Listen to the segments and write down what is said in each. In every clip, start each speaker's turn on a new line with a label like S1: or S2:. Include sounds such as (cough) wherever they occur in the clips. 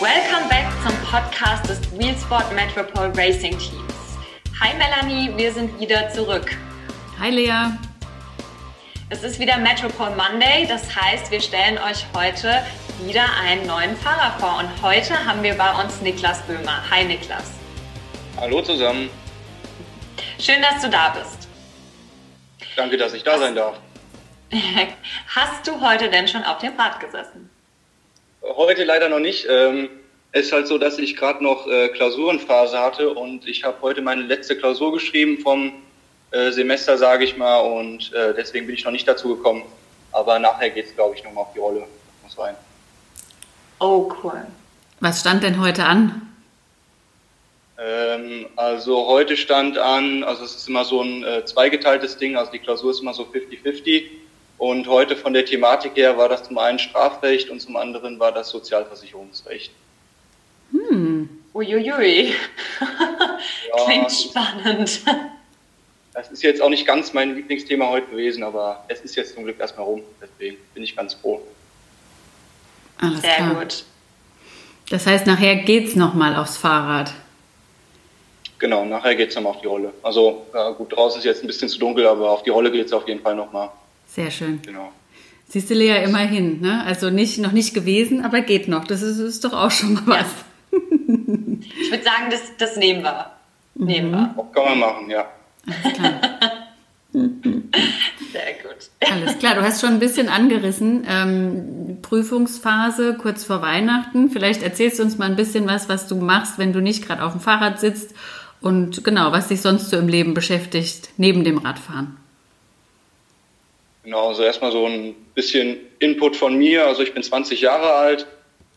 S1: Welcome back zum Podcast des Wheelsport Metropole Racing Teams. Hi Melanie, wir sind wieder zurück.
S2: Hi Lea.
S1: Es ist wieder Metropole Monday, das heißt, wir stellen euch heute wieder einen neuen Fahrer vor. Und heute haben wir bei uns Niklas Böhmer. Hi Niklas.
S3: Hallo zusammen.
S1: Schön, dass du da bist.
S3: Danke, dass ich da sein darf. (laughs)
S1: Hast du heute denn schon auf dem Rad gesessen?
S3: Heute leider noch nicht. Ähm, es ist halt so, dass ich gerade noch äh, Klausurenphase hatte und ich habe heute meine letzte Klausur geschrieben vom äh, Semester, sage ich mal, und äh, deswegen bin ich noch nicht dazu gekommen. Aber nachher geht es, glaube ich, nochmal auf die Rolle. Muss sein.
S1: Oh, cool.
S2: Was stand denn heute an?
S3: Ähm, also heute stand an, also es ist immer so ein äh, zweigeteiltes Ding, also die Klausur ist immer so 50-50. Und heute von der Thematik her war das zum einen Strafrecht und zum anderen war das Sozialversicherungsrecht.
S1: Hm. Uiuiui. (laughs) ja, Klingt spannend.
S3: Das ist jetzt auch nicht ganz mein Lieblingsthema heute gewesen, aber es ist jetzt zum Glück erstmal rum. Deswegen bin ich ganz froh.
S2: Alles Sehr klar. gut. Das heißt, nachher geht's nochmal aufs Fahrrad.
S3: Genau, nachher geht's nochmal auf die Rolle. Also ja, gut, draußen ist jetzt ein bisschen zu dunkel, aber auf die Rolle geht's auf jeden Fall nochmal.
S2: Sehr schön. Genau. Siehst du, Lea, immerhin. Ne? Also nicht, noch nicht gewesen, aber geht noch. Das ist, ist doch auch schon mal was.
S1: Ja. ich würde sagen, das, das nehmen wir.
S3: Mhm. Nehmen wir. Kann man machen, ja. Alles klar. (laughs)
S1: Sehr gut.
S2: Alles klar, du hast schon ein bisschen angerissen. Ähm, Prüfungsphase kurz vor Weihnachten. Vielleicht erzählst du uns mal ein bisschen was, was du machst, wenn du nicht gerade auf dem Fahrrad sitzt und genau, was dich sonst so im Leben beschäftigt, neben dem Radfahren.
S3: Genau, also erstmal so ein bisschen Input von mir. Also ich bin 20 Jahre alt.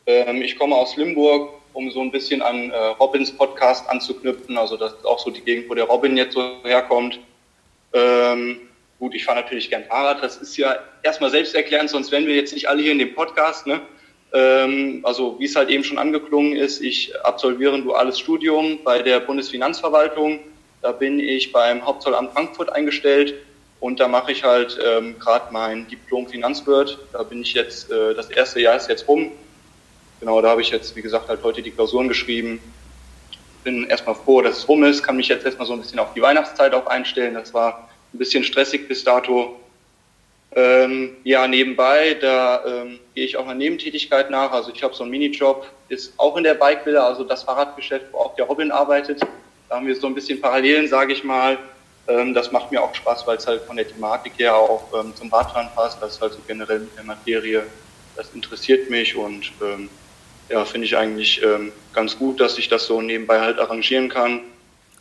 S3: Ähm, ich komme aus Limburg, um so ein bisschen an äh, Robins Podcast anzuknüpfen. Also das ist auch so die Gegend, wo der Robin jetzt so herkommt. Ähm, gut, ich fahre natürlich gern Fahrrad. Das ist ja erstmal selbsterklärend, sonst wären wir jetzt nicht alle hier in dem Podcast. Ne? Ähm, also wie es halt eben schon angeklungen ist, ich absolviere ein duales Studium bei der Bundesfinanzverwaltung. Da bin ich beim Hauptzollamt Frankfurt eingestellt und da mache ich halt ähm, gerade mein Diplom Finanzwirt. Da bin ich jetzt, äh, das erste Jahr ist jetzt rum. Genau, da habe ich jetzt, wie gesagt, halt heute die Klausuren geschrieben. Bin erstmal froh, dass es rum ist, kann mich jetzt erstmal so ein bisschen auf die Weihnachtszeit auch einstellen. Das war ein bisschen stressig bis dato. Ähm, ja, nebenbei, da ähm, gehe ich auch einer Nebentätigkeit nach. Also ich habe so einen Minijob, ist auch in der Bikevilla, also das Fahrradgeschäft, wo auch der Robin arbeitet. Da haben wir so ein bisschen Parallelen, sage ich mal. Ähm, das macht mir auch Spaß, weil es halt von der Thematik her auch ähm, zum Radfahren passt. Das ist halt so generell mit der Materie. Das interessiert mich und ähm, ja, finde ich eigentlich ähm, ganz gut, dass ich das so nebenbei halt arrangieren kann.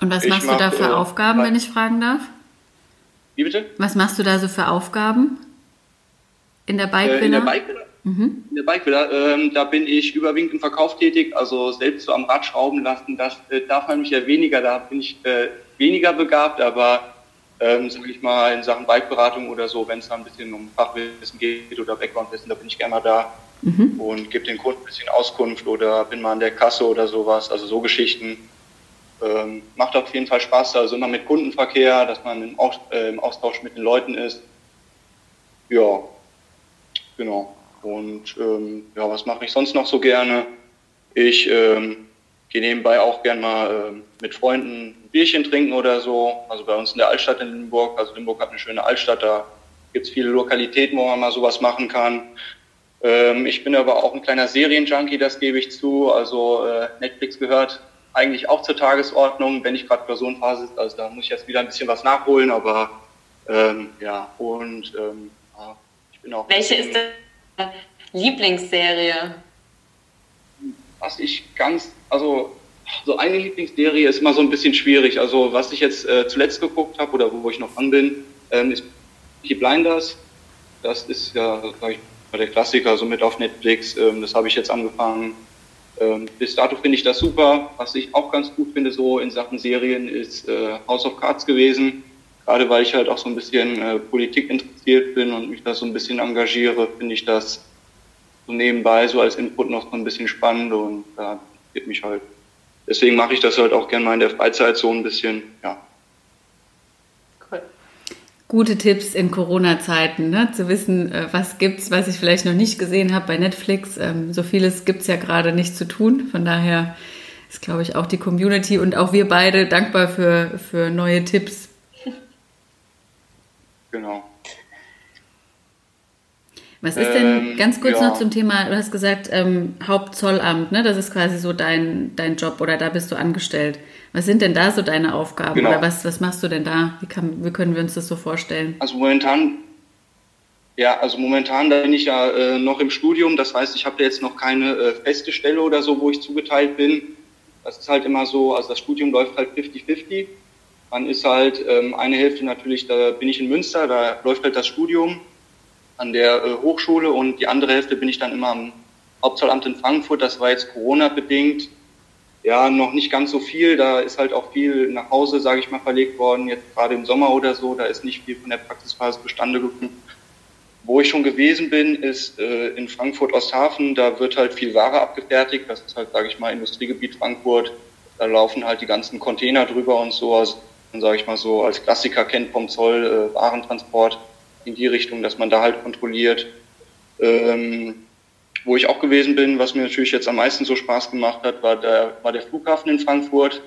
S2: Und was ich machst mach, du da für äh, Aufgaben, wenn ich fragen darf?
S3: Wie bitte?
S2: Was machst du da so für Aufgaben? In der Bike
S3: äh, in der Bike mhm. In der Bike ähm, da bin ich überwiegend im Verkauf tätig, also selbst so am Rad schrauben lassen, das äh, darf man mich ja weniger, da bin ich äh, weniger begabt, aber ähm, sage ich mal, in Sachen Bikeberatung oder so, wenn es da ein bisschen um Fachwissen geht oder Backgroundwissen, da bin ich gerne mal da mhm. und gebe den Kunden ein bisschen Auskunft oder bin mal an der Kasse oder sowas, also so Geschichten. Ähm, macht auf jeden Fall Spaß, also immer mit Kundenverkehr, dass man im, Aus, äh, im Austausch mit den Leuten ist. Ja, genau. Und ähm, ja, was mache ich sonst noch so gerne? Ich ähm, gehe nebenbei auch gern mal äh, mit Freunden ein Bierchen trinken oder so. Also bei uns in der Altstadt in Limburg. Also Limburg hat eine schöne Altstadt, da gibt es viele Lokalitäten, wo man mal sowas machen kann. Ähm, ich bin aber auch ein kleiner Serienjunkie, das gebe ich zu. Also äh, Netflix gehört eigentlich auch zur Tagesordnung, wenn ich gerade Personenphase ist. Also da muss ich jetzt wieder ein bisschen was nachholen, aber ähm, ja, und ähm, ich bin auch.
S1: Welche ist deine Lieblingsserie?
S3: Was ich ganz also so eine Lieblingsserie ist immer so ein bisschen schwierig. Also was ich jetzt äh, zuletzt geguckt habe oder wo ich noch dran bin, ähm, ist Peaky Blinders. Das ist ja, sag ich mal, der Klassiker, so mit auf Netflix. Ähm, das habe ich jetzt angefangen. Ähm, bis dato finde ich das super. Was ich auch ganz gut finde, so in Sachen Serien, ist äh, House of Cards gewesen. Gerade weil ich halt auch so ein bisschen äh, Politik interessiert bin und mich da so ein bisschen engagiere, finde ich das so nebenbei so als Input noch so ein bisschen spannend und da interessiert mich halt. Deswegen mache ich das halt auch gerne mal in der Freizeit so ein bisschen, ja.
S2: Cool. gute Tipps in Corona-Zeiten, ne? zu wissen, äh, was gibt's, was ich vielleicht noch nicht gesehen habe bei Netflix. Ähm, so vieles gibt's ja gerade nicht zu tun. Von daher ist, glaube ich, auch die Community und auch wir beide dankbar für, für neue Tipps.
S3: Genau.
S2: Was ist denn, ähm, ganz kurz ja. noch zum Thema, du hast gesagt, ähm, Hauptzollamt, ne? das ist quasi so dein, dein Job oder da bist du angestellt. Was sind denn da so deine Aufgaben genau. oder was, was machst du denn da? Wie, kann, wie können wir uns das so vorstellen?
S3: Also momentan, ja, also momentan da bin ich ja äh, noch im Studium, das heißt, ich habe jetzt noch keine äh, feste Stelle oder so, wo ich zugeteilt bin. Das ist halt immer so, also das Studium läuft halt 50-50. Man ist halt ähm, eine Hälfte natürlich, da bin ich in Münster, da läuft halt das Studium an der äh, Hochschule und die andere Hälfte bin ich dann immer am Hauptzollamt in Frankfurt. Das war jetzt Corona-bedingt. Ja, noch nicht ganz so viel. Da ist halt auch viel nach Hause, sage ich mal, verlegt worden. Jetzt gerade im Sommer oder so, da ist nicht viel von der Praxisphase bestande gekommen. Wo ich schon gewesen bin, ist äh, in Frankfurt-Osthafen. Da wird halt viel Ware abgefertigt. Das ist halt, sage ich mal, Industriegebiet Frankfurt. Da laufen halt die ganzen Container drüber und so. Also, sage ich mal so, als Klassiker kennt vom Zoll äh, Warentransport in die Richtung, dass man da halt kontrolliert. Ähm, wo ich auch gewesen bin, was mir natürlich jetzt am meisten so Spaß gemacht hat, war der, war der Flughafen in Frankfurt.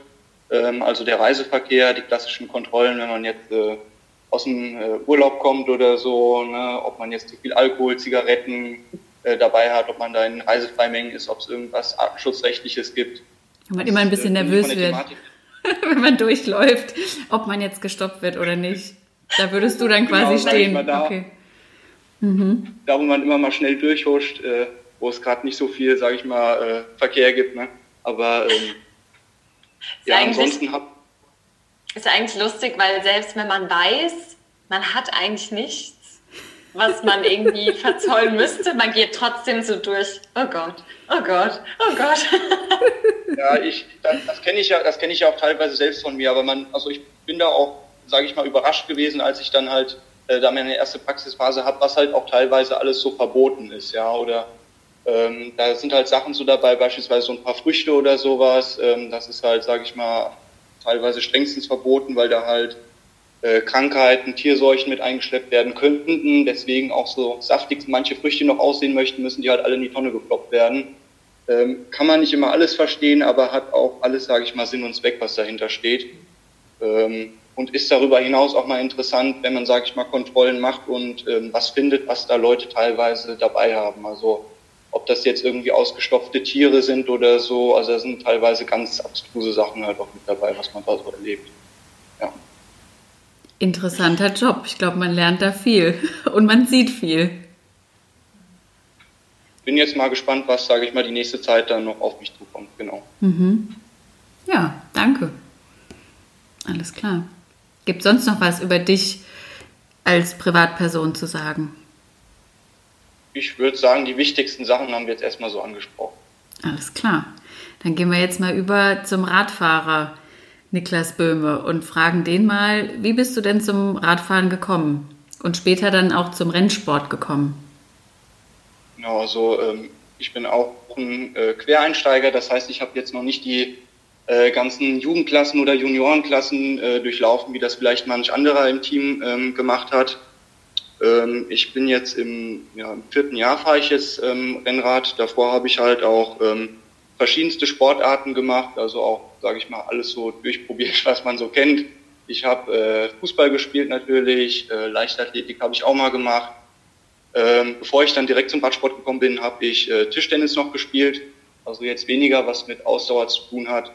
S3: Ähm, also der Reiseverkehr, die klassischen Kontrollen, wenn man jetzt äh, aus dem äh, Urlaub kommt oder so, ne, ob man jetzt zu viel Alkohol, Zigaretten äh, dabei hat, ob man da in Reisefreimengen ist, ob es irgendwas Artenschutzrechtliches gibt.
S2: Wenn man immer ein bisschen äh, nervös wird, (laughs) wenn man durchläuft, ob man jetzt gestoppt wird oder nicht. Da würdest du dann quasi genau, stehen.
S3: Da, okay. mhm. da, wo man immer mal schnell durchhuscht, äh, wo es gerade nicht so viel, sage ich mal, äh, Verkehr gibt. Ne? Aber ähm, ja, ansonsten hab
S1: ist eigentlich lustig, weil selbst wenn man weiß, man hat eigentlich nichts, was man irgendwie (laughs) verzollen müsste, man geht trotzdem so durch. Oh Gott, oh Gott, oh Gott.
S3: ja, ich, das, das kenne ich ja, das kenne ich ja auch teilweise selbst von mir, aber man, also ich bin da auch sage ich mal, überrascht gewesen, als ich dann halt äh, da meine erste Praxisphase habe, was halt auch teilweise alles so verboten ist, ja, oder ähm, da sind halt Sachen so dabei, beispielsweise so ein paar Früchte oder sowas, ähm, das ist halt, sage ich mal, teilweise strengstens verboten, weil da halt äh, Krankheiten, Tierseuchen mit eingeschleppt werden könnten, deswegen auch so saftig manche Früchte noch aussehen möchten, müssen die halt alle in die Tonne geploppt werden. Ähm, kann man nicht immer alles verstehen, aber hat auch alles, sage ich mal, Sinn und Zweck, was dahinter steht. Ähm, und ist darüber hinaus auch mal interessant, wenn man, sage ich mal, Kontrollen macht und ähm, was findet, was da Leute teilweise dabei haben. Also ob das jetzt irgendwie ausgestopfte Tiere sind oder so, also da sind teilweise ganz abstruse Sachen halt auch mit dabei, was man da so erlebt. Ja.
S2: Interessanter Job. Ich glaube, man lernt da viel (laughs) und man sieht viel.
S3: Bin jetzt mal gespannt, was, sage ich mal, die nächste Zeit dann noch auf mich zukommt. Genau.
S2: Mhm. Ja, danke. Alles klar. Gibt sonst noch was über dich als Privatperson zu sagen?
S3: Ich würde sagen, die wichtigsten Sachen haben wir jetzt erstmal so angesprochen.
S2: Alles klar. Dann gehen wir jetzt mal über zum Radfahrer Niklas Böhme und fragen den mal, wie bist du denn zum Radfahren gekommen und später dann auch zum Rennsport gekommen?
S3: Genau, also ähm, ich bin auch ein äh, Quereinsteiger, das heißt, ich habe jetzt noch nicht die äh, ganzen Jugendklassen oder Juniorenklassen äh, durchlaufen, wie das vielleicht manch anderer im Team ähm, gemacht hat. Ähm, ich bin jetzt im, ja, im vierten Jahr fahre ich jetzt ähm, Rennrad. Davor habe ich halt auch ähm, verschiedenste Sportarten gemacht, also auch, sage ich mal, alles so durchprobiert, (laughs) was man so kennt. Ich habe äh, Fußball gespielt natürlich, äh, Leichtathletik habe ich auch mal gemacht. Ähm, bevor ich dann direkt zum Radsport gekommen bin, habe ich äh, Tischtennis noch gespielt. Also jetzt weniger, was mit Ausdauer zu tun hat.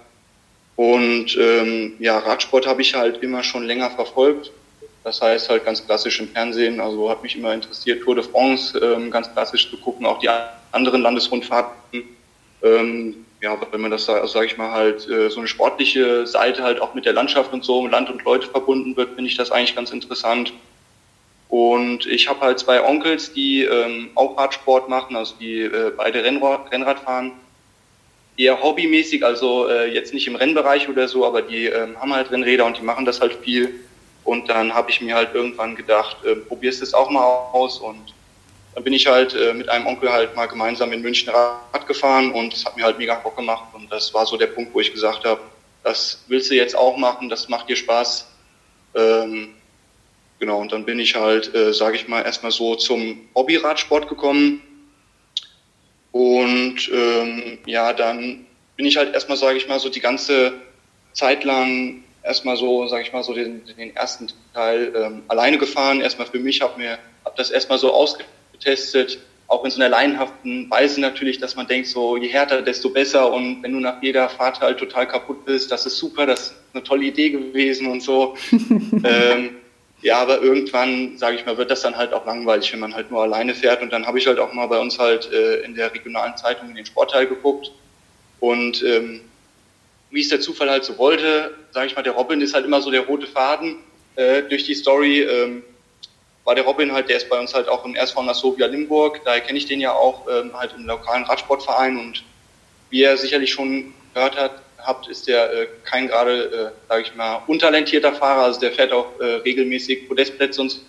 S3: Und ähm, ja, Radsport habe ich halt immer schon länger verfolgt. Das heißt halt ganz klassisch im Fernsehen. Also hat mich immer interessiert, Tour de France ähm, ganz klassisch zu gucken, auch die anderen Landesrundfahrten. Ähm, ja, wenn man das, also sage ich mal, halt äh, so eine sportliche Seite halt auch mit der Landschaft und so, Land und Leute verbunden wird, finde ich das eigentlich ganz interessant. Und ich habe halt zwei Onkels, die ähm, auch Radsport machen, also die äh, beide Rennrad, Rennrad fahren eher hobbymäßig, also äh, jetzt nicht im Rennbereich oder so, aber die ähm, haben halt Rennräder und die machen das halt viel. Und dann habe ich mir halt irgendwann gedacht, äh, probierst es auch mal aus. Und dann bin ich halt äh, mit einem Onkel halt mal gemeinsam in München Rad gefahren und es hat mir halt mega Bock gemacht. Und das war so der Punkt, wo ich gesagt habe, das willst du jetzt auch machen, das macht dir Spaß. Ähm, genau, und dann bin ich halt, äh, sage ich mal, erstmal so zum Hobbyradsport gekommen. Und ähm, ja, dann bin ich halt erstmal, sage ich mal, so die ganze Zeit lang erstmal so, sage ich mal, so den, den ersten Teil ähm, alleine gefahren. Erstmal für mich, habe mir hab das erstmal so ausgetestet, auch in so einer laienhaften Weise natürlich, dass man denkt, so je härter, desto besser. Und wenn du nach jeder Fahrt halt total kaputt bist, das ist super, das ist eine tolle Idee gewesen und so. (laughs) ähm, ja, aber irgendwann, sage ich mal, wird das dann halt auch langweilig, wenn man halt nur alleine fährt. Und dann habe ich halt auch mal bei uns halt äh, in der regionalen Zeitung in den Sportteil geguckt. Und ähm, wie es der Zufall halt so wollte, sage ich mal, der Robin ist halt immer so der rote Faden äh, durch die Story. Ähm, war der Robin halt, der ist bei uns halt auch im SV Nassovia Limburg, daher kenne ich den ja auch ähm, halt im lokalen Radsportverein und wie er sicherlich schon gehört hat, habt, ist der äh, kein gerade, äh, sage ich mal, untalentierter Fahrer, also der fährt auch äh, regelmäßig Podestplätze und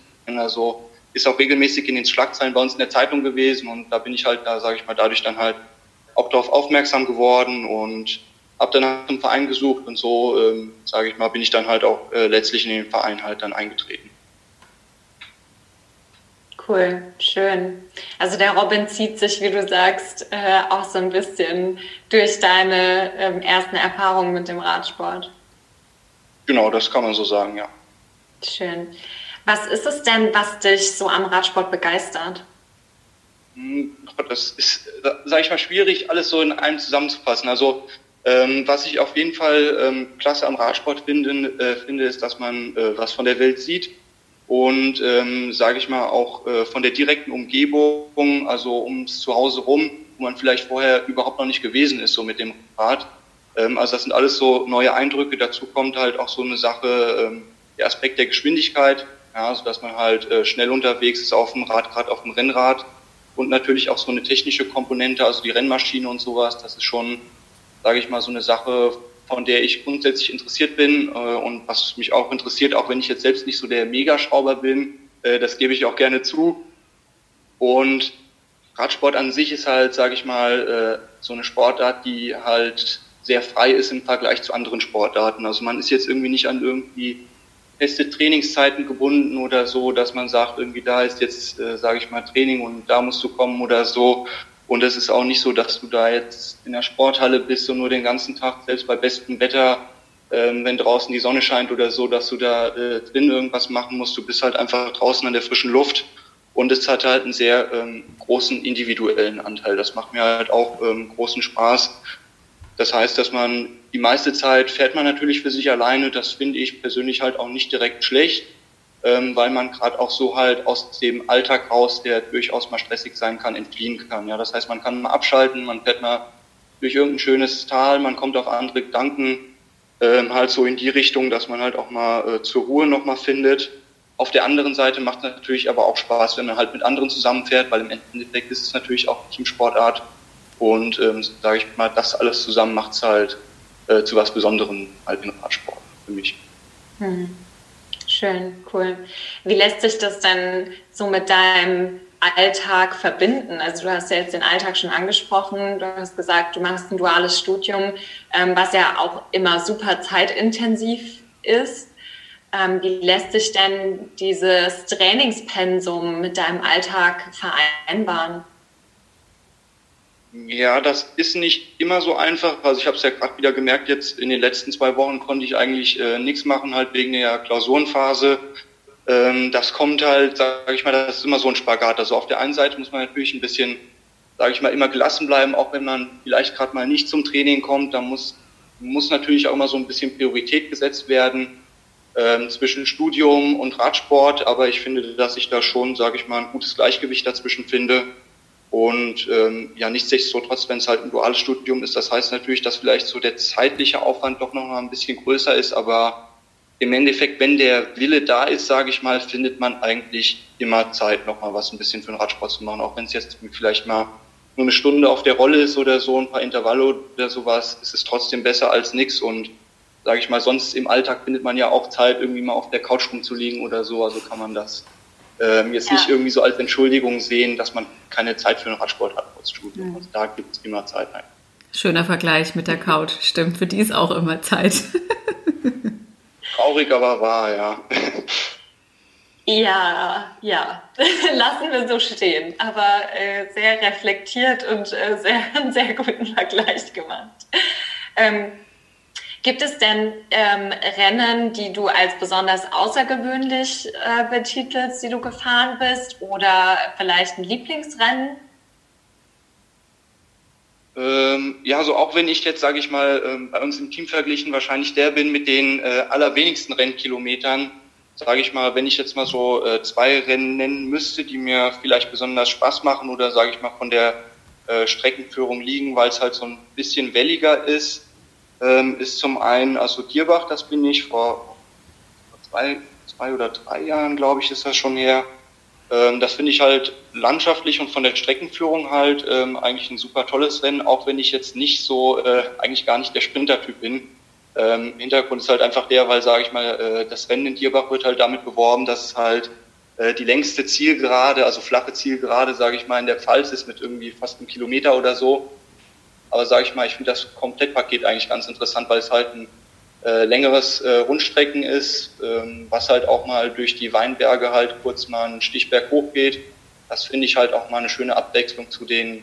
S3: so, ist auch regelmäßig in den Schlagzeilen bei uns in der Zeitung gewesen und da bin ich halt da, sage ich mal, dadurch dann halt auch darauf aufmerksam geworden und habe dann nach einem Verein gesucht und so, ähm, sage ich mal, bin ich dann halt auch äh, letztlich in den Verein halt dann eingetreten.
S1: Cool, schön. Also der Robin zieht sich, wie du sagst, äh, auch so ein bisschen durch deine ähm, ersten Erfahrungen mit dem Radsport.
S3: Genau, das kann man so sagen, ja.
S1: Schön. Was ist es denn, was dich so am Radsport begeistert?
S3: Hm, das ist, sage ich mal, schwierig, alles so in einem zusammenzufassen. Also ähm, was ich auf jeden Fall ähm, klasse am Radsport finde, äh, finde ist, dass man äh, was von der Welt sieht und ähm, sage ich mal auch äh, von der direkten Umgebung, also ums Zuhause rum, wo man vielleicht vorher überhaupt noch nicht gewesen ist, so mit dem Rad. Ähm, also das sind alles so neue Eindrücke. Dazu kommt halt auch so eine Sache, ähm, der Aspekt der Geschwindigkeit, ja, also dass man halt äh, schnell unterwegs ist auf dem Rad, gerade auf dem Rennrad und natürlich auch so eine technische Komponente, also die Rennmaschine und sowas. Das ist schon, sage ich mal, so eine Sache, von der ich grundsätzlich interessiert bin äh, und was mich auch interessiert, auch wenn ich jetzt selbst nicht so der Megaschrauber bin, äh, das gebe ich auch gerne zu. Und Radsport an sich ist halt, sage ich mal, äh, so eine Sportart, die halt sehr frei ist im Vergleich zu anderen Sportarten. Also man ist jetzt irgendwie nicht an irgendwie feste Trainingszeiten gebunden oder so, dass man sagt, irgendwie da ist jetzt, äh, sage ich mal, Training und da musst du kommen oder so. Und es ist auch nicht so, dass du da jetzt in der Sporthalle bist und nur den ganzen Tag, selbst bei bestem Wetter, ähm, wenn draußen die Sonne scheint oder so, dass du da äh, drin irgendwas machen musst. Du bist halt einfach draußen an der frischen Luft. Und es hat halt einen sehr ähm, großen individuellen Anteil. Das macht mir halt auch ähm, großen Spaß. Das heißt, dass man die meiste Zeit fährt man natürlich für sich alleine. Das finde ich persönlich halt auch nicht direkt schlecht ähm, weil man gerade auch so halt aus dem Alltag raus, der durchaus mal stressig sein kann, entfliehen kann. Ja, das heißt, man kann mal abschalten, man fährt mal durch irgendein schönes Tal, man kommt auf andere Gedanken, ähm, halt so in die Richtung, dass man halt auch mal äh, zur Ruhe nochmal findet. Auf der anderen Seite macht es natürlich aber auch Spaß, wenn man halt mit anderen zusammenfährt, weil im Endeffekt ist es natürlich auch Teamsportart. Und ähm, sage ich mal, das alles zusammen macht es halt äh, zu was Besonderem halt im Radsport für mich.
S1: Hm. Schön, cool. Wie lässt sich das denn so mit deinem Alltag verbinden? Also du hast ja jetzt den Alltag schon angesprochen, du hast gesagt, du machst ein duales Studium, ähm, was ja auch immer super zeitintensiv ist. Ähm, wie lässt sich denn dieses Trainingspensum mit deinem Alltag vereinbaren?
S3: Ja, das ist nicht immer so einfach. Also ich habe es ja gerade wieder gemerkt, jetzt in den letzten zwei Wochen konnte ich eigentlich äh, nichts machen, halt wegen der Klausurenphase. Ähm, das kommt halt, sage ich mal, das ist immer so ein Spagat. Also auf der einen Seite muss man natürlich ein bisschen, sage ich mal, immer gelassen bleiben, auch wenn man vielleicht gerade mal nicht zum Training kommt. Da muss, muss natürlich auch immer so ein bisschen Priorität gesetzt werden ähm, zwischen Studium und Radsport. Aber ich finde, dass ich da schon, sage ich mal, ein gutes Gleichgewicht dazwischen finde. Und ähm, ja, nichtsdestotrotz, wenn es halt ein duales Studium ist, das heißt natürlich, dass vielleicht so der zeitliche Aufwand doch noch mal ein bisschen größer ist, aber im Endeffekt, wenn der Wille da ist, sage ich mal, findet man eigentlich immer Zeit, noch mal was ein bisschen für den Radsport zu machen, auch wenn es jetzt vielleicht mal nur eine Stunde auf der Rolle ist oder so, ein paar Intervalle oder sowas, ist es trotzdem besser als nichts und sage ich mal, sonst im Alltag findet man ja auch Zeit, irgendwie mal auf der Couch rumzulegen oder so, also kann man das ähm, jetzt ja. nicht irgendwie so als Entschuldigung sehen, dass man keine Zeit für den Radsport hat als Studium. Mhm. Also da gibt es immer Zeit. Ein.
S2: Schöner Vergleich mit der Couch, stimmt, für die ist auch immer Zeit. (laughs)
S3: Traurig, aber wahr, ja.
S1: Ja, ja, (laughs) lassen wir so stehen, aber äh, sehr reflektiert und äh, sehr, (laughs) einen sehr guten Vergleich gemacht. Ähm, gibt es denn ähm, Rennen, die du als besonders außergewöhnlich äh, betitelst, die du gefahren bist oder vielleicht ein Lieblingsrennen?
S3: Ähm, ja, so auch wenn ich jetzt, sage ich mal, ähm, bei uns im Team verglichen wahrscheinlich der bin mit den äh, allerwenigsten Rennkilometern, sage ich mal, wenn ich jetzt mal so äh, zwei Rennen nennen müsste, die mir vielleicht besonders Spaß machen oder sage ich mal von der äh, Streckenführung liegen, weil es halt so ein bisschen welliger ist, ähm, ist zum einen also Dierbach, das bin ich vor, zwei, zwei oder drei Jahren, glaube ich, ist das schon her. Ähm, das finde ich halt landschaftlich und von der Streckenführung halt ähm, eigentlich ein super tolles Rennen, auch wenn ich jetzt nicht so, äh, eigentlich gar nicht der Sprintertyp bin. Ähm, Hintergrund ist halt einfach der, weil, sage ich mal, äh, das Rennen in Dierbach wird halt damit beworben, dass es halt äh, die längste Zielgerade, also flache Zielgerade, sage ich mal, in der Pfalz ist mit irgendwie fast einem Kilometer oder so. Aber sage ich mal, ich finde das Komplettpaket eigentlich ganz interessant, weil es halt ein äh, längeres äh, Rundstrecken ist, ähm, was halt auch mal durch die Weinberge halt kurz mal einen Stichberg hochgeht. Das finde ich halt auch mal eine schöne Abwechslung zu den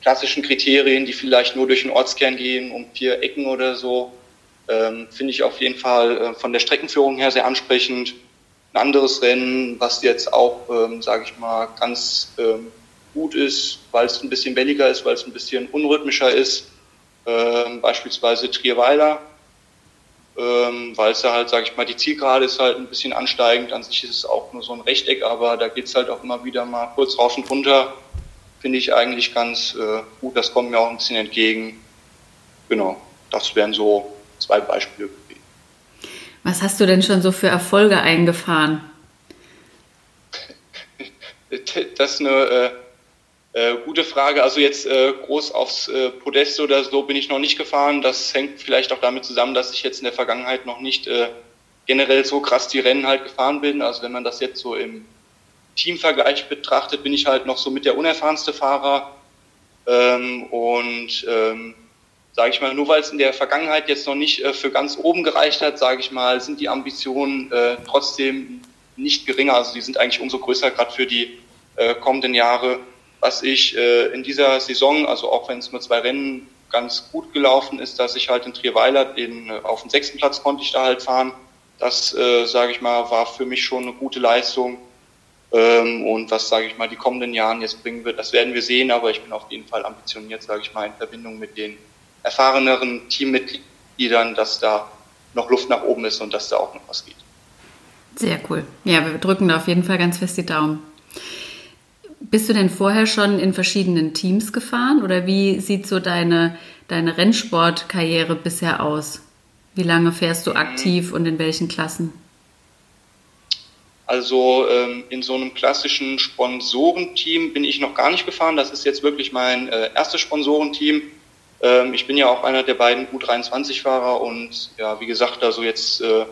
S3: klassischen Kriterien, die vielleicht nur durch den Ortskern gehen, um vier Ecken oder so. Ähm, Finde ich auf jeden Fall äh, von der Streckenführung her sehr ansprechend. Ein anderes Rennen, was jetzt auch, ähm, sage ich mal, ganz ähm, gut ist, weil es ein bisschen welliger ist, weil es ein bisschen unrhythmischer ist, ähm, beispielsweise Trierweiler, ähm, weil es da halt, sage ich mal, die Zielgerade ist halt ein bisschen ansteigend. An sich ist es auch nur so ein Rechteck, aber da geht es halt auch immer wieder mal kurz rauf und runter. Finde ich eigentlich ganz äh, gut. Das kommt mir auch ein bisschen entgegen. Genau, das wären so zwei Beispiele.
S2: Was hast du denn schon so für Erfolge eingefahren? (laughs)
S3: Das ist eine äh, äh, gute Frage. Also jetzt äh, groß aufs äh, Podest oder so bin ich noch nicht gefahren. Das hängt vielleicht auch damit zusammen, dass ich jetzt in der Vergangenheit noch nicht äh, generell so krass die Rennen halt gefahren bin. Also wenn man das jetzt so im Teamvergleich betrachtet, bin ich halt noch so mit der unerfahrenste Fahrer. Ähm, und ähm, sage ich mal, nur weil es in der Vergangenheit jetzt noch nicht äh, für ganz oben gereicht hat, sage ich mal, sind die Ambitionen äh, trotzdem nicht geringer. Also die sind eigentlich umso größer, gerade für die äh, kommenden Jahre. Was ich äh, in dieser Saison, also auch wenn es nur zwei Rennen ganz gut gelaufen ist, dass ich halt in Trierweiler den, äh, auf den sechsten Platz konnte ich da halt fahren. Das, äh, sage ich mal, war für mich schon eine gute Leistung. Ähm, und was, sage ich mal, die kommenden Jahren jetzt bringen wird, das werden wir sehen. Aber ich bin auf jeden Fall ambitioniert, sage ich mal, in Verbindung mit den erfahreneren Teammitgliedern, dass da noch Luft nach oben ist und dass da auch noch was geht.
S2: Sehr cool. Ja, wir drücken da auf jeden Fall ganz fest die Daumen. Bist du denn vorher schon in verschiedenen Teams gefahren oder wie sieht so deine, deine Rennsportkarriere bisher aus? Wie lange fährst du aktiv und in welchen Klassen?
S3: Also ähm, in so einem klassischen Sponsorenteam bin ich noch gar nicht gefahren. Das ist jetzt wirklich mein äh, erstes Sponsorenteam. Ähm, ich bin ja auch einer der beiden U23-Fahrer und ja, wie gesagt, also jetzt äh,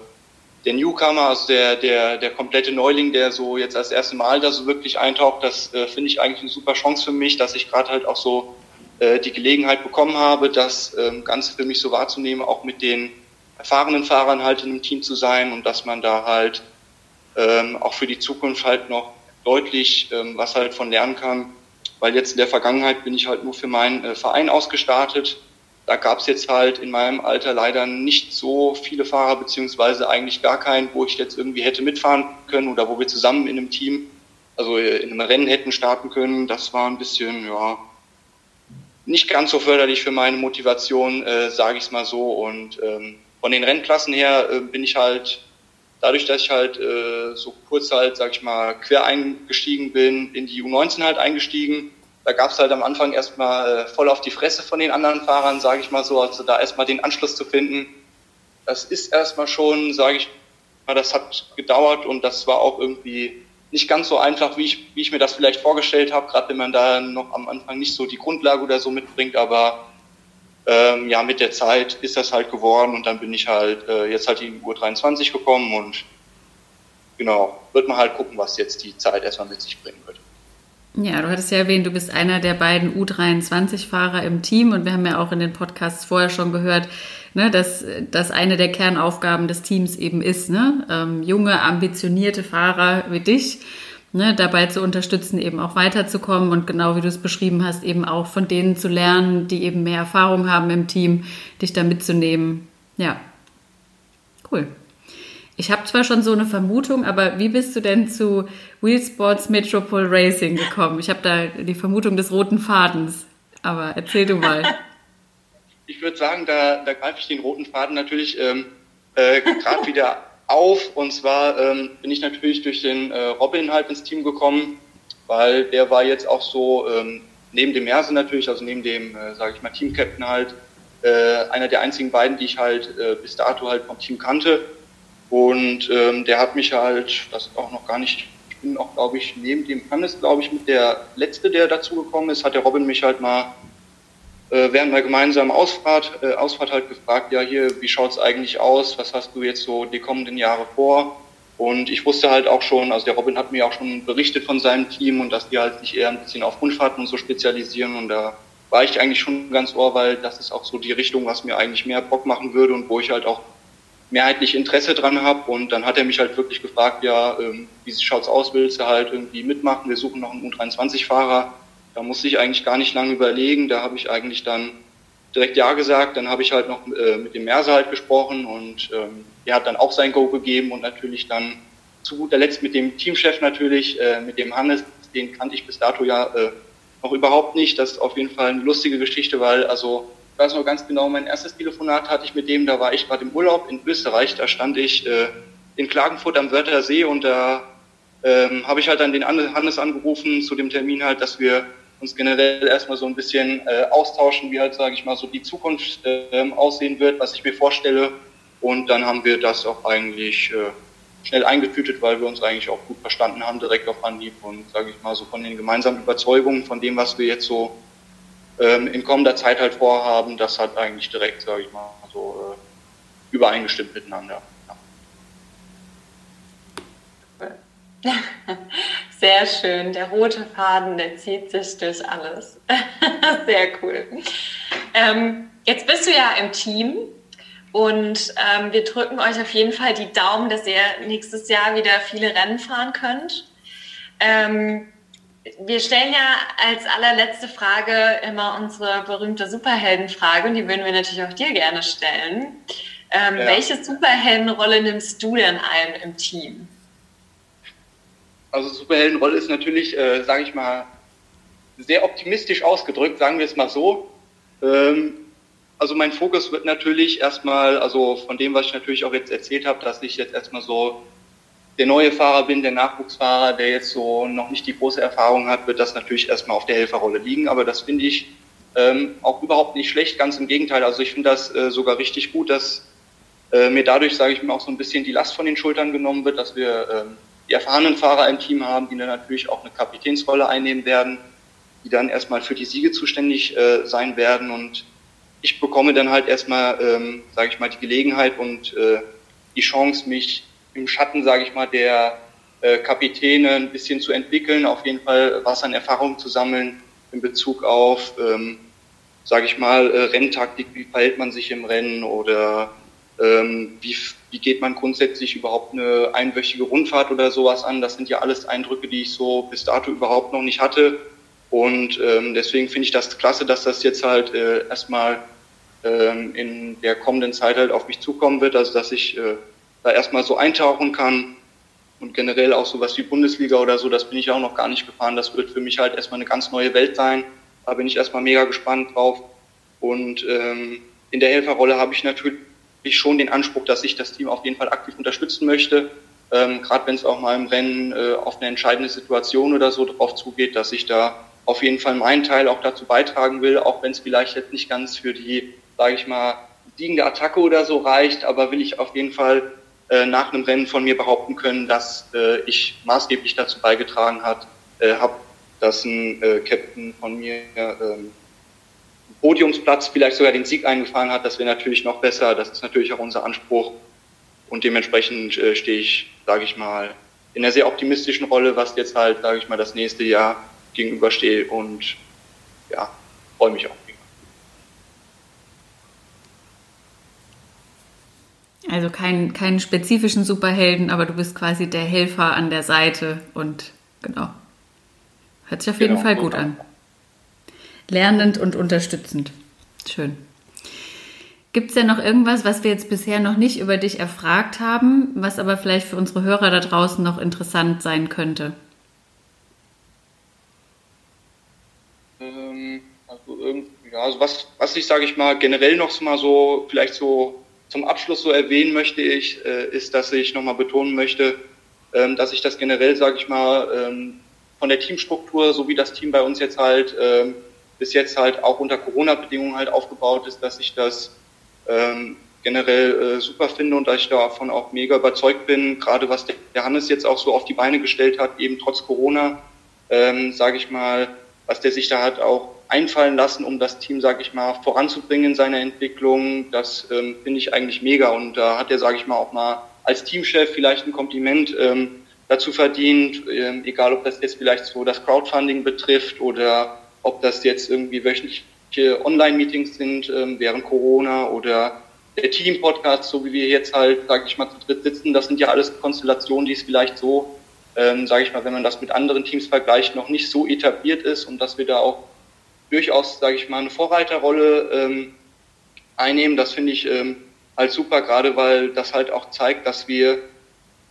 S3: der Newcomer, also der, der, der komplette Neuling, der so jetzt als erste Mal da so wirklich eintaucht, das äh, finde ich eigentlich eine super Chance für mich, dass ich gerade halt auch so äh, die Gelegenheit bekommen habe, das ähm, Ganze für mich so wahrzunehmen, auch mit den erfahrenen Fahrern halt in einem Team zu sein und dass man da halt ähm, auch für die Zukunft halt noch deutlich ähm, was halt von lernen kann weil jetzt in der Vergangenheit bin ich halt nur für meinen äh, Verein ausgestartet. Da gab es jetzt halt in meinem Alter leider nicht so viele Fahrer, beziehungsweise eigentlich gar keinen, wo ich jetzt irgendwie hätte mitfahren können oder wo wir zusammen in einem Team, also äh, in einem Rennen hätten starten können. Das war ein bisschen, ja, nicht ganz so förderlich für meine Motivation, äh, sage ich es mal so. Und ähm, von den Rennklassen her äh, bin ich halt dadurch, dass ich halt äh, so kurz halt, sag ich mal, quer eingestiegen bin, in die U19 halt eingestiegen. Da gab es halt am Anfang erstmal äh, voll auf die Fresse von den anderen Fahrern, sage ich mal so, also da erstmal den Anschluss zu finden. Das ist erstmal schon, sage ich mal, das hat gedauert und das war auch irgendwie nicht ganz so einfach, wie ich, wie ich mir das vielleicht vorgestellt habe, gerade wenn man da noch am Anfang nicht so die Grundlage oder so mitbringt, aber ähm, ja, mit der Zeit ist das halt geworden und dann bin ich halt äh, jetzt halt in Uhr 23 gekommen und genau, wird man halt gucken, was jetzt die Zeit erstmal mit sich bringen wird.
S2: Ja, du hattest ja erwähnt, du bist einer der beiden U23-Fahrer im Team und wir haben ja auch in den Podcasts vorher schon gehört, ne, dass das eine der Kernaufgaben des Teams eben ist, ne, ähm, junge, ambitionierte Fahrer wie dich ne, dabei zu unterstützen, eben auch weiterzukommen und genau wie du es beschrieben hast, eben auch von denen zu lernen, die eben mehr Erfahrung haben im Team, dich da mitzunehmen. Ja, cool. Ich habe zwar schon so eine Vermutung, aber wie bist du denn zu Wheel Sports Metropole Racing gekommen? Ich habe da die Vermutung des roten Fadens, aber erzähl du mal. (laughs)
S3: Ich würde sagen, da, da greife ich den roten Faden natürlich ähm, äh, gerade wieder auf. Und zwar ähm, bin ich natürlich durch den äh, Robin halt ins Team gekommen, weil der war jetzt auch so ähm, neben dem Merse natürlich, also neben dem, äh, sage ich mal, Team-Captain halt, äh, einer der einzigen beiden, die ich halt äh, bis dato halt vom Team kannte. Und ähm, der hat mich halt, das auch noch gar nicht, ich bin auch, glaube ich, neben dem Hannes, glaube ich, mit der letzte, der dazugekommen ist, hat der Robin mich halt mal äh, während einer gemeinsamen Ausfahrt, äh, Ausfahrt halt gefragt, ja hier, wie schaut's eigentlich aus? Was hast du jetzt so die kommenden Jahre vor? Und ich wusste halt auch schon, also der Robin hat mir auch schon berichtet von seinem Team und dass die halt sich eher ein bisschen auf Rundfahrten und so spezialisieren. Und da war ich eigentlich schon ganz ohr, weil das ist auch so die Richtung, was mir eigentlich mehr Bock machen würde und wo ich halt auch mehrheitlich Interesse dran habe. Und dann hat er mich halt wirklich gefragt, ja, ähm, wie schaut's aus, willst du halt irgendwie mitmachen? Wir suchen noch einen U23-Fahrer da musste ich eigentlich gar nicht lange überlegen. Da habe ich eigentlich dann direkt Ja gesagt. Dann habe ich halt noch äh, mit dem Merse halt gesprochen und ähm, er hat dann auch sein Go gegeben und natürlich dann zu guter Letzt mit dem Teamchef natürlich, äh, mit dem Hannes, den kannte ich bis dato ja äh, noch überhaupt nicht. Das ist auf jeden Fall eine lustige Geschichte, weil also ich weiß noch ganz genau, mein erstes Telefonat hatte ich mit dem, da war ich gerade im Urlaub in Österreich, da stand ich äh, in Klagenfurt am Wörthersee und da ähm, habe ich halt dann den Hannes angerufen zu dem Termin halt, dass wir uns generell erstmal so ein bisschen äh, austauschen, wie halt, sage ich mal, so die Zukunft äh, aussehen wird, was ich mir vorstelle. Und dann haben wir das auch eigentlich äh, schnell eingetütet, weil wir uns eigentlich auch gut verstanden haben, direkt auf Anhieb und, sage ich mal, so von den gemeinsamen Überzeugungen, von dem, was wir jetzt so ähm, in kommender Zeit halt vorhaben, das hat eigentlich direkt, sage ich mal, so äh, übereingestimmt miteinander. (laughs)
S1: Sehr schön. Der rote Faden, der zieht sich durch alles. (laughs) Sehr cool. Ähm, jetzt bist du ja im Team und ähm, wir drücken euch auf jeden Fall die Daumen, dass ihr nächstes Jahr wieder viele Rennen fahren könnt. Ähm, wir stellen ja als allerletzte Frage immer unsere berühmte Superheldenfrage und die würden wir natürlich auch dir gerne stellen. Ähm, ja. Welche Superheldenrolle nimmst du denn ein im Team?
S3: Also Superheldenrolle ist natürlich, äh, sage ich mal, sehr optimistisch ausgedrückt, sagen wir es mal so. Ähm, also mein Fokus wird natürlich erstmal, also von dem, was ich natürlich auch jetzt erzählt habe, dass ich jetzt erstmal so der neue Fahrer bin, der Nachwuchsfahrer, der jetzt so noch nicht die große Erfahrung hat, wird das natürlich erstmal auf der Helferrolle liegen. Aber das finde ich ähm, auch überhaupt nicht schlecht, ganz im Gegenteil. Also ich finde das äh, sogar richtig gut, dass äh, mir dadurch, sage ich mal, auch so ein bisschen die Last von den Schultern genommen wird, dass wir ähm, die erfahrenen Fahrer im Team haben, die dann natürlich auch eine Kapitänsrolle einnehmen werden, die dann erstmal für die Siege zuständig äh, sein werden. Und ich bekomme dann halt erstmal, ähm, sage ich mal, die Gelegenheit und äh, die Chance, mich im Schatten, sage ich mal, der äh, Kapitäne ein bisschen zu entwickeln, auf jeden Fall was an Erfahrung zu sammeln in Bezug auf, ähm, sage ich mal, äh, Renntaktik, wie verhält man sich im Rennen oder ähm, wie, wie geht man grundsätzlich überhaupt eine einwöchige Rundfahrt oder sowas an? Das sind ja alles Eindrücke, die ich so bis dato überhaupt noch nicht hatte. Und ähm, deswegen finde ich das klasse, dass das jetzt halt äh, erstmal ähm, in der kommenden Zeit halt auf mich zukommen wird, also dass ich äh, da erstmal so eintauchen kann und generell auch sowas wie Bundesliga oder so, das bin ich auch noch gar nicht gefahren. Das wird für mich halt erstmal eine ganz neue Welt sein. Da bin ich erstmal mega gespannt drauf. Und ähm, in der Helferrolle habe ich natürlich ich schon den Anspruch, dass ich das Team auf jeden Fall aktiv unterstützen möchte. Ähm, Gerade wenn es auch mal im Rennen äh, auf eine entscheidende Situation oder so drauf zugeht, dass ich da auf jeden Fall meinen Teil auch dazu beitragen will, auch wenn es vielleicht jetzt nicht ganz für die, sage ich mal, siegende Attacke oder so reicht, aber will ich auf jeden Fall äh, nach einem Rennen von mir behaupten können, dass äh, ich maßgeblich dazu beigetragen hat, äh, habe, dass ein äh, Captain von mir ähm, Podiumsplatz vielleicht sogar den Sieg eingefahren hat, das wäre natürlich noch besser. Das ist natürlich auch unser Anspruch. Und dementsprechend äh, stehe ich, sage ich mal, in einer sehr optimistischen Rolle, was jetzt halt, sage ich mal, das nächste Jahr gegenübersteht und ja, freue mich auch.
S2: Also keinen keinen spezifischen Superhelden, aber du bist quasi der Helfer an der Seite und genau. Hört sich auf jeden genau, Fall gut an. Lernend und unterstützend. Schön. Gibt es denn noch irgendwas, was wir jetzt bisher noch nicht über dich erfragt haben, was aber vielleicht für unsere Hörer da draußen noch interessant sein könnte?
S3: Ähm, also, ja, also was, was ich, sage ich mal, generell noch mal so, vielleicht so zum Abschluss so erwähnen möchte ich, äh, ist, dass ich nochmal betonen möchte, ähm, dass ich das generell, sage ich mal, ähm, von der Teamstruktur, so wie das Team bei uns jetzt halt ähm, bis jetzt halt auch unter Corona-Bedingungen halt aufgebaut ist, dass ich das generell äh, super finde und dass ich davon auch mega überzeugt bin, gerade was der Hannes jetzt auch so auf die Beine gestellt hat, eben trotz Corona, sage ich mal, was der sich da hat auch einfallen lassen, um das Team, sage ich mal, voranzubringen in seiner Entwicklung. Das ähm, finde ich eigentlich mega und da hat er, sage ich mal, auch mal als Teamchef vielleicht ein Kompliment ähm, dazu verdient, ähm, egal ob das jetzt vielleicht so das Crowdfunding betrifft oder ob das jetzt irgendwie wöchentliche Online-Meetings sind ähm, während Corona oder der Team-Podcast, so wie wir jetzt halt, sage ich mal, zu dritt sitzen. Das sind ja alles Konstellationen, die es vielleicht so, ähm, sage ich mal, wenn man das mit anderen Teams vergleicht, noch nicht so etabliert ist und dass wir da auch durchaus, sage ich mal, eine Vorreiterrolle ähm, einnehmen. Das finde ich ähm, halt super, gerade weil das halt auch zeigt, dass wir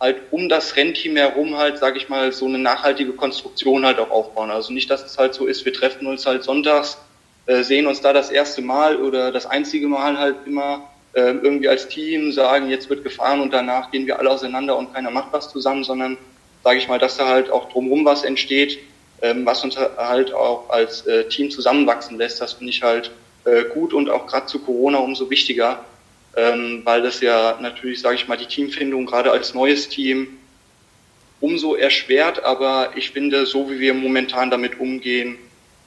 S3: halt um das Rennteam herum halt, sage ich mal, so eine nachhaltige Konstruktion halt auch aufbauen. Also nicht, dass es halt so ist, wir treffen uns halt sonntags, äh, sehen uns da das erste Mal oder das einzige Mal halt immer äh, irgendwie als Team, sagen, jetzt wird gefahren und danach gehen wir alle auseinander und keiner macht was zusammen, sondern sage ich mal, dass da halt auch drumherum was entsteht, ähm, was uns halt auch als äh, Team zusammenwachsen lässt. Das finde ich halt äh, gut und auch gerade zu Corona umso wichtiger, ähm, weil das ja natürlich, sage ich mal, die Teamfindung gerade als neues Team umso erschwert. Aber ich finde, so wie wir momentan damit umgehen,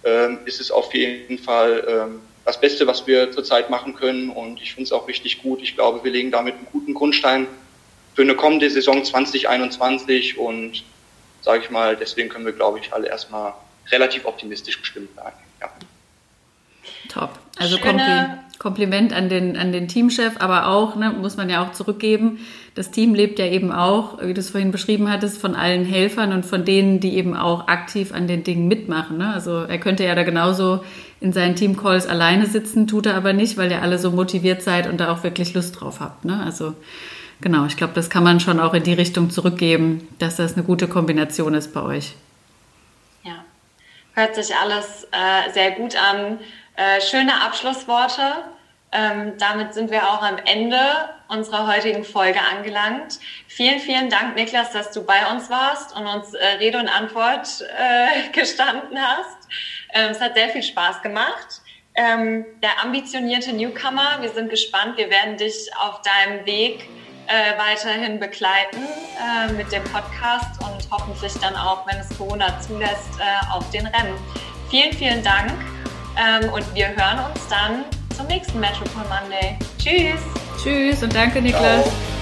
S3: ähm, ist es auf jeden Fall ähm, das Beste, was wir zurzeit machen können. Und ich finde es auch richtig gut. Ich glaube, wir legen damit einen guten Grundstein für eine kommende Saison 2021 und sage ich mal, deswegen können wir, glaube ich, alle erstmal relativ optimistisch gestimmt sein. Ja.
S2: Top. Also Kompli Kompliment an den, an den Teamchef, aber auch, ne, muss man ja auch zurückgeben, das Team lebt ja eben auch, wie du es vorhin beschrieben hattest, von allen Helfern und von denen, die eben auch aktiv an den Dingen mitmachen. Ne? Also er könnte ja da genauso in seinen Teamcalls alleine sitzen, tut er aber nicht, weil ihr alle so motiviert seid und da auch wirklich Lust drauf habt. Ne? Also genau, ich glaube, das kann man schon auch in die Richtung zurückgeben, dass das eine gute Kombination ist bei euch.
S1: Ja, hört sich alles äh, sehr gut an. Äh, schöne Abschlussworte. Ähm, damit sind wir auch am Ende unserer heutigen Folge angelangt. Vielen, vielen Dank, Niklas, dass du bei uns warst und uns äh, Rede und Antwort äh, (laughs) gestanden hast. Ähm, es hat sehr viel Spaß gemacht. Ähm, der ambitionierte Newcomer, wir sind gespannt. Wir werden dich auf deinem Weg äh, weiterhin begleiten äh, mit dem Podcast und hoffentlich dann auch, wenn es Corona zulässt, äh, auf den Rennen. Vielen, vielen Dank ähm, und wir hören uns dann zum nächsten Metropol Monday. Tschüss!
S2: Tschüss und danke, Niklas! Ciao.